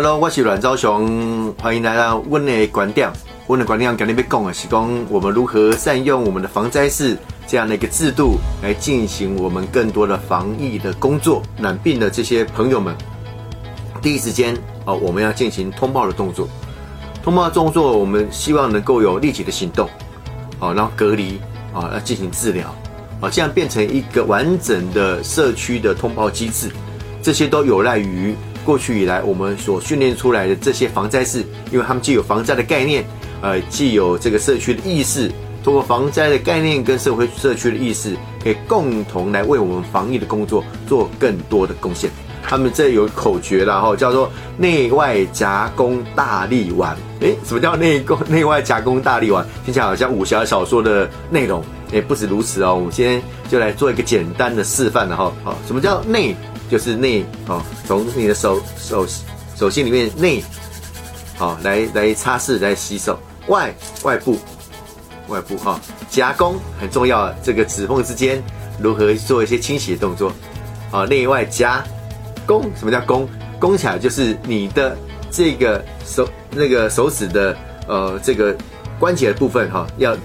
Hello，我是阮昭雄，欢迎来到温的观点。温的观点，今天要讲的是讲我们如何善用我们的防灾室这样的一个制度来进行我们更多的防疫的工作。染病的这些朋友们，第一时间哦，我们要进行通报的动作。通报动作，我们希望能够有立即的行动，哦，然后隔离，啊，要进行治疗，啊，这样变成一个完整的社区的通报机制。这些都有赖于。过去以来，我们所训练出来的这些防灾士，因为他们既有防灾的概念，呃，既有这个社区的意识，通过防灾的概念跟社会社区的意识，可以共同来为我们防疫的工作做更多的贡献。他们这有口诀了哈，叫做内外夹攻大力丸。诶，什么叫内攻内外夹攻大力丸？听起来好像武侠小说的内容。诶，不止如此哦，我们今天就来做一个简单的示范了哈。好，什么叫内？就是内哦，从你的手手手心里面内，好来来擦拭来洗手，外外部外部哈夹攻很重要，这个指缝之间如何做一些清洗的动作，哦内外夹攻，什么叫弓？弓起来就是你的这个手那个手指的呃这个关节的部分哈，要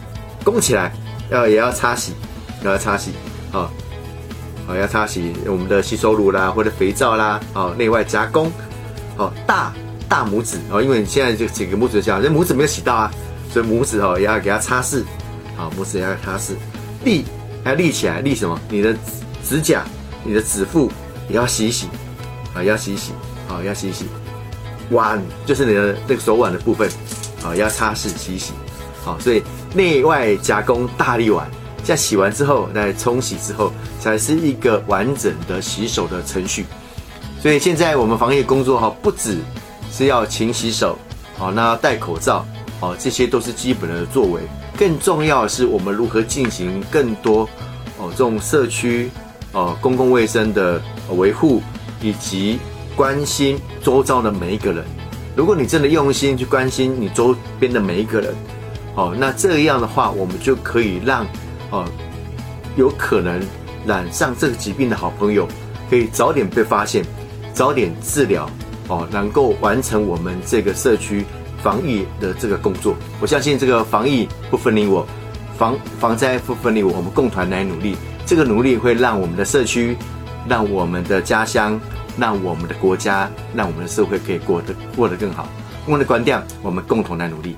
弓起来，要也要擦洗，也要擦洗啊。好，要擦洗我们的洗手乳啦，或者肥皂啦，好，内外夹攻，好，大大拇指哦，因为你现在就几个拇指这样，这拇指没有洗到啊，所以拇指哦也要给它擦拭，好，拇指也要擦拭，立还要立起来，立什么？你的指甲、你的指腹也要洗洗，啊，要洗洗，好，要洗洗，腕就是你的那个手腕的部分，啊，要擦拭洗洗，好，所以内外夹攻大力碗。在洗完之后，来冲洗之后，才是一个完整的洗手的程序。所以现在我们防疫工作哈，不只是要勤洗手，好，那戴口罩，好，这些都是基本的作为。更重要的是，我们如何进行更多哦，这种社区哦公共卫生的维护，以及关心周遭的每一个人。如果你真的用心去关心你周边的每一个人，哦，那这样的话，我们就可以让。哦，有可能染上这个疾病的好朋友，可以早点被发现，早点治疗，哦，能够完成我们这个社区防疫的这个工作。我相信这个防疫不分你我，防防灾不分你我，我们共团来努力。这个努力会让我们的社区，让我们的家乡，让我们的国家，让我们的社会可以过得过得更好。我们的观点，我们共同来努力。